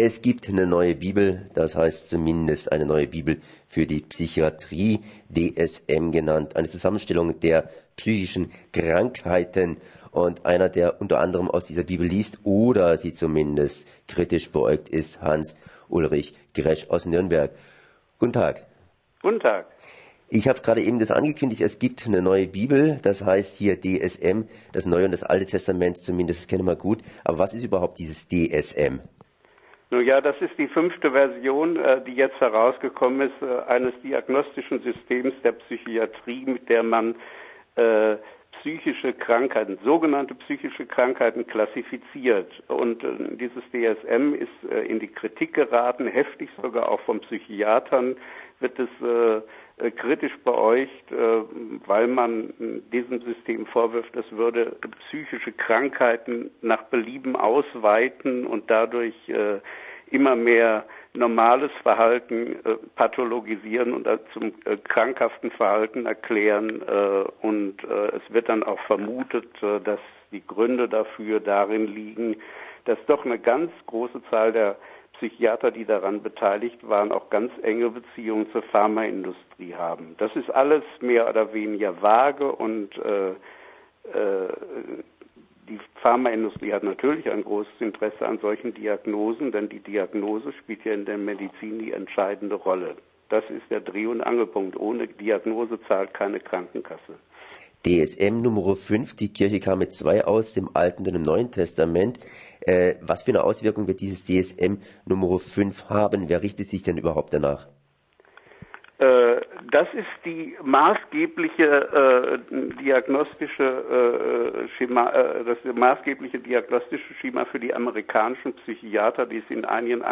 Es gibt eine neue Bibel, das heißt zumindest eine neue Bibel für die Psychiatrie, DSM genannt, eine Zusammenstellung der psychischen Krankheiten. Und einer, der unter anderem aus dieser Bibel liest oder sie zumindest kritisch beäugt, ist Hans Ulrich Gresch aus Nürnberg. Guten Tag. Guten Tag. Ich habe gerade eben das angekündigt, es gibt eine neue Bibel, das heißt hier DSM, das Neue und das Alte Testament, zumindest das kennen wir gut. Aber was ist überhaupt dieses DSM? Nun ja, das ist die fünfte Version, äh, die jetzt herausgekommen ist, äh, eines diagnostischen Systems der Psychiatrie, mit der man äh, psychische Krankheiten, sogenannte psychische Krankheiten klassifiziert. Und dieses DSM ist in die Kritik geraten, heftig sogar auch von Psychiatern wird es äh, äh, kritisch beäugt, äh, weil man diesem System vorwirft, es würde psychische Krankheiten nach Belieben ausweiten und dadurch äh, immer mehr normales Verhalten äh, pathologisieren und zum äh, krankhaften Verhalten erklären. Äh, und äh, es wird dann auch vermutet, äh, dass die Gründe dafür darin liegen, dass doch eine ganz große Zahl der Psychiater, die daran beteiligt waren, auch ganz enge Beziehungen zur Pharmaindustrie haben. Das ist alles mehr oder weniger vage und äh, äh, die Pharmaindustrie hat natürlich ein großes Interesse an solchen Diagnosen, denn die Diagnose spielt ja in der Medizin die entscheidende Rolle. Das ist der Dreh- und Angelpunkt. Ohne Diagnose zahlt keine Krankenkasse. DSM Nummer 5, die Kirche kam mit zwei aus, dem Alten und dem Neuen Testament. Äh, was für eine Auswirkung wird dieses DSM Nummer 5 haben? Wer richtet sich denn überhaupt danach? Äh, das ist die maßgebliche äh, diagnostische äh, Schema, äh, das maßgebliche diagnostische Schema für die amerikanischen Psychiater, die es in einigen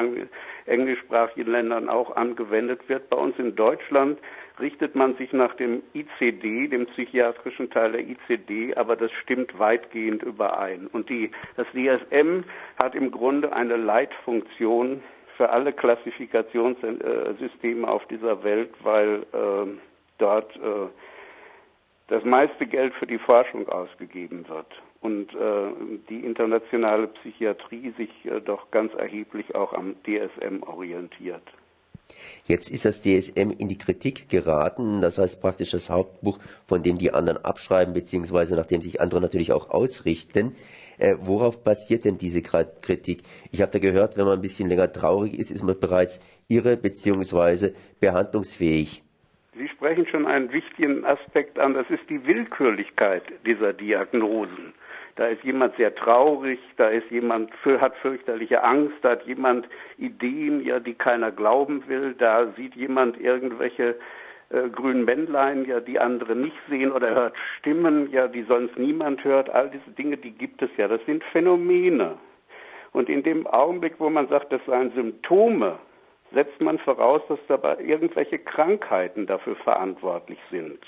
englischsprachigen Ländern auch angewendet wird. Bei uns in Deutschland richtet man sich nach dem ICD, dem psychiatrischen Teil der ICD, aber das stimmt weitgehend überein. Und die, das DSM hat im Grunde eine Leitfunktion für alle Klassifikationssysteme auf dieser Welt, weil äh, dort äh, das meiste Geld für die Forschung ausgegeben wird und äh, die internationale Psychiatrie sich äh, doch ganz erheblich auch am DSM orientiert. Jetzt ist das DSM in die Kritik geraten, das heißt praktisch das Hauptbuch, von dem die anderen abschreiben, beziehungsweise nach dem sich andere natürlich auch ausrichten. Äh, worauf basiert denn diese Kritik? Ich habe da gehört, wenn man ein bisschen länger traurig ist, ist man bereits irre beziehungsweise behandlungsfähig. Sie sprechen schon einen wichtigen Aspekt an, das ist die Willkürlichkeit dieser Diagnosen. Da ist jemand sehr traurig, da ist jemand hat fürchterliche Angst, da hat jemand Ideen, ja, die keiner glauben will, da sieht jemand irgendwelche äh, grünen Männlein, ja, die andere nicht sehen oder hört Stimmen, ja, die sonst niemand hört. All diese Dinge, die gibt es ja. Das sind Phänomene. Und in dem Augenblick, wo man sagt, das seien Symptome, setzt man voraus, dass dabei irgendwelche Krankheiten dafür verantwortlich sind.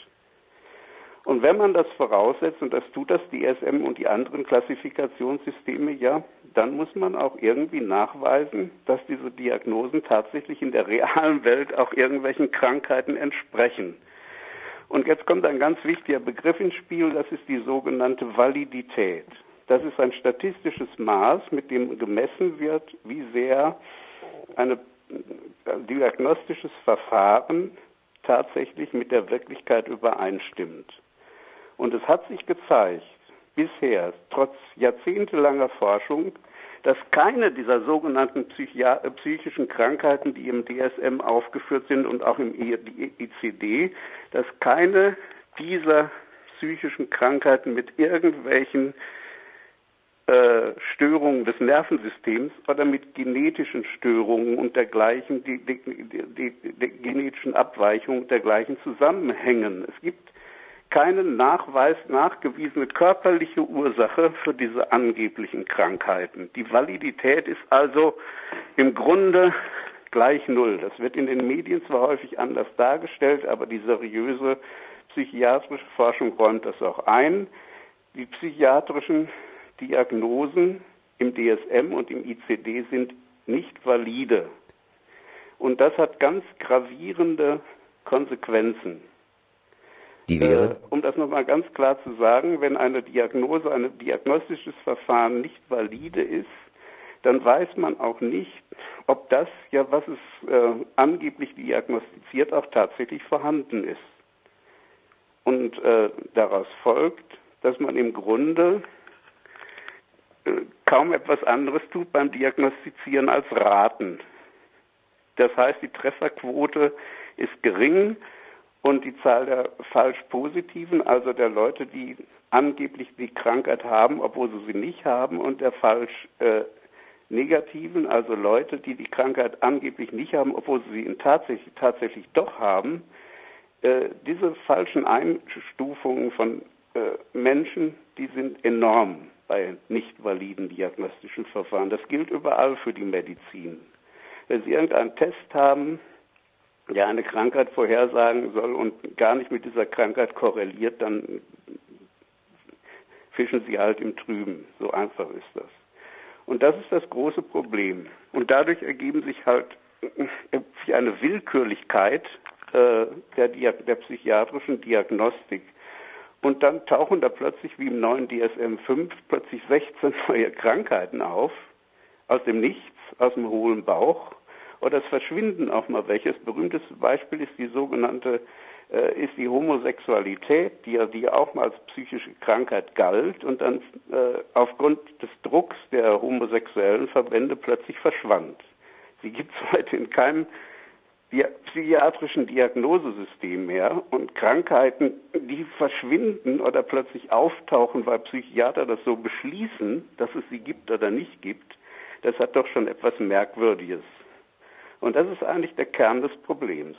Und wenn man das voraussetzt, und das tut das DSM und die anderen Klassifikationssysteme ja, dann muss man auch irgendwie nachweisen, dass diese Diagnosen tatsächlich in der realen Welt auch irgendwelchen Krankheiten entsprechen. Und jetzt kommt ein ganz wichtiger Begriff ins Spiel, das ist die sogenannte Validität. Das ist ein statistisches Maß, mit dem gemessen wird, wie sehr ein diagnostisches Verfahren tatsächlich mit der Wirklichkeit übereinstimmt. Und es hat sich gezeigt, bisher, trotz jahrzehntelanger Forschung, dass keine dieser sogenannten äh, psychischen Krankheiten, die im DSM aufgeführt sind und auch im ICD, dass keine dieser psychischen Krankheiten mit irgendwelchen äh, Störungen des Nervensystems oder mit genetischen Störungen und dergleichen, die, die, die, die genetischen Abweichungen dergleichen zusammenhängen. Es gibt keine Nachweis, nachgewiesene körperliche Ursache für diese angeblichen Krankheiten. Die Validität ist also im Grunde gleich Null. Das wird in den Medien zwar häufig anders dargestellt, aber die seriöse psychiatrische Forschung räumt das auch ein. Die psychiatrischen Diagnosen im DSM und im ICD sind nicht valide. Und das hat ganz gravierende Konsequenzen. Die wäre? Äh, um das nochmal ganz klar zu sagen, wenn eine Diagnose, ein diagnostisches Verfahren nicht valide ist, dann weiß man auch nicht, ob das ja, was es äh, angeblich diagnostiziert, auch tatsächlich vorhanden ist. Und äh, daraus folgt, dass man im Grunde äh, kaum etwas anderes tut beim Diagnostizieren als raten. Das heißt, die Trefferquote ist gering und die Zahl der falsch positiven, also der Leute, die angeblich die Krankheit haben, obwohl sie sie nicht haben, und der falsch äh, negativen, also Leute, die die Krankheit angeblich nicht haben, obwohl sie sie tatsächlich, tatsächlich doch haben, äh, diese falschen Einstufungen von äh, Menschen, die sind enorm bei nicht validen diagnostischen Verfahren. Das gilt überall für die Medizin. Wenn Sie irgendeinen Test haben, der eine Krankheit vorhersagen soll und gar nicht mit dieser Krankheit korreliert, dann fischen Sie halt im Trüben. So einfach ist das. Und das ist das große Problem. Und dadurch ergeben sich halt eine Willkürlichkeit äh, der, der psychiatrischen Diagnostik. Und dann tauchen da plötzlich, wie im neuen DSM-5, plötzlich 16 neue Krankheiten auf, aus dem Nichts, aus dem hohlen Bauch. Oder es verschwinden auch mal welche. Das berühmteste Beispiel ist die sogenannte äh, ist die Homosexualität, die ja die auch mal als psychische Krankheit galt und dann äh, aufgrund des Drucks der homosexuellen Verbände plötzlich verschwand. Sie gibt es heute in keinem psychiatrischen Diagnosesystem mehr und Krankheiten, die verschwinden oder plötzlich auftauchen, weil Psychiater das so beschließen, dass es sie gibt oder nicht gibt, das hat doch schon etwas Merkwürdiges. Und das ist eigentlich der Kern des Problems.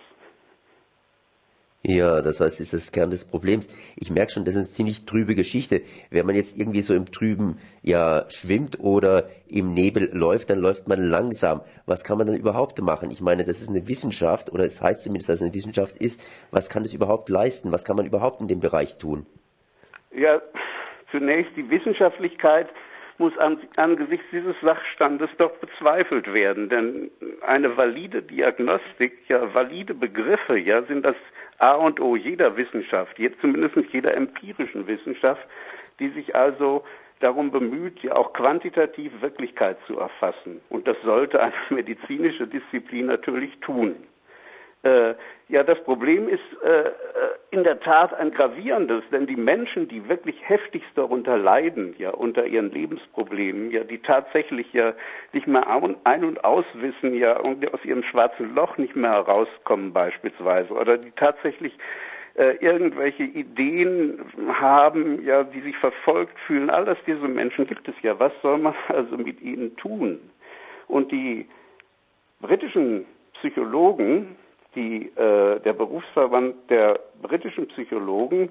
Ja, das heißt, ist das Kern des Problems. Ich merke schon, das ist eine ziemlich trübe Geschichte. Wenn man jetzt irgendwie so im Trüben ja schwimmt oder im Nebel läuft, dann läuft man langsam. Was kann man dann überhaupt machen? Ich meine, das ist eine Wissenschaft oder es heißt zumindest, dass es eine Wissenschaft ist. Was kann es überhaupt leisten? Was kann man überhaupt in dem Bereich tun? Ja, zunächst die Wissenschaftlichkeit muss an, angesichts dieses Sachstandes doch bezweifelt werden, denn eine valide Diagnostik, ja valide Begriffe, ja sind das A und O jeder Wissenschaft, jetzt zumindest jeder empirischen Wissenschaft, die sich also darum bemüht, ja auch quantitativ Wirklichkeit zu erfassen. Und das sollte eine medizinische Disziplin natürlich tun. Äh, ja, das Problem ist äh, äh, in der Tat ein gravierendes, denn die Menschen, die wirklich heftigst darunter leiden, ja, unter ihren Lebensproblemen, ja, die tatsächlich ja nicht mehr ein- und auswissen, ja, und aus ihrem schwarzen Loch nicht mehr herauskommen beispielsweise, oder die tatsächlich äh, irgendwelche Ideen haben, ja, die sich verfolgt fühlen, all das diese Menschen gibt es ja. Was soll man also mit ihnen tun? Und die britischen Psychologen, die, äh, der Berufsverband der britischen Psychologen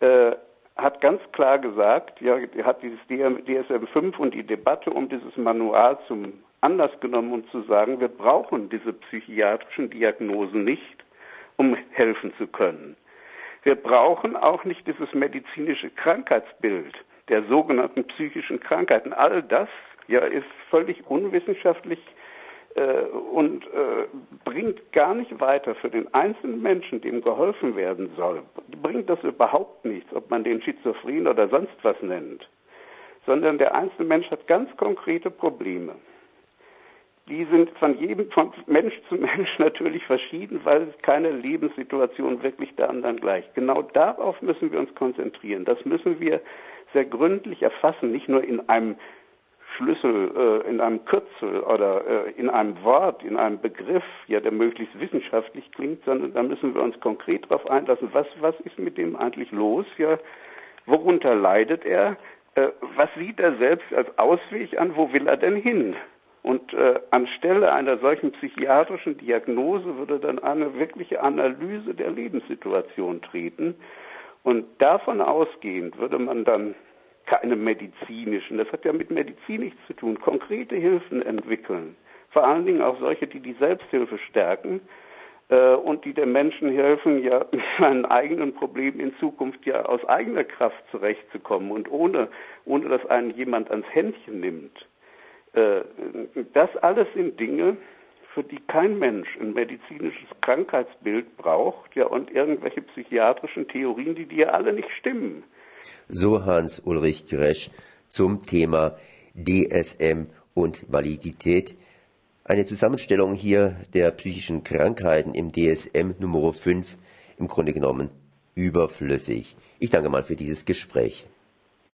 äh, hat ganz klar gesagt, ja, hat dieses DSM-5 und die Debatte um dieses Manual zum Anlass genommen, um zu sagen, wir brauchen diese psychiatrischen Diagnosen nicht, um helfen zu können. Wir brauchen auch nicht dieses medizinische Krankheitsbild der sogenannten psychischen Krankheiten. All das ja, ist völlig unwissenschaftlich und äh, bringt gar nicht weiter für den einzelnen Menschen, dem geholfen werden soll, bringt das überhaupt nichts, ob man den Schizophren oder sonst was nennt, sondern der einzelne Mensch hat ganz konkrete Probleme. Die sind von jedem, von Mensch zu Mensch natürlich verschieden, weil keine Lebenssituation wirklich der anderen gleicht. Genau darauf müssen wir uns konzentrieren. Das müssen wir sehr gründlich erfassen, nicht nur in einem Schlüssel äh, in einem Kürzel oder äh, in einem Wort, in einem Begriff, ja, der möglichst wissenschaftlich klingt, sondern da müssen wir uns konkret darauf einlassen, was, was ist mit dem eigentlich los, ja, worunter leidet er, äh, was sieht er selbst als Ausweg an, wo will er denn hin? Und äh, anstelle einer solchen psychiatrischen Diagnose würde dann eine wirkliche Analyse der Lebenssituation treten. Und davon ausgehend würde man dann keine medizinischen, das hat ja mit Medizin nichts zu tun, konkrete Hilfen entwickeln. Vor allen Dingen auch solche, die die Selbsthilfe stärken äh, und die den Menschen helfen, ja mit seinen eigenen Problemen in Zukunft ja aus eigener Kraft zurechtzukommen und ohne, ohne dass einen jemand ans Händchen nimmt. Äh, das alles sind Dinge, für die kein Mensch ein medizinisches Krankheitsbild braucht, ja, und irgendwelche psychiatrischen Theorien, die dir alle nicht stimmen. So Hans-Ulrich Gresch zum Thema DSM und Validität. eine Zusammenstellung hier der psychischen Krankheiten im DSM Nummer 5 im Grunde genommen überflüssig. Ich danke mal für dieses Gespräch.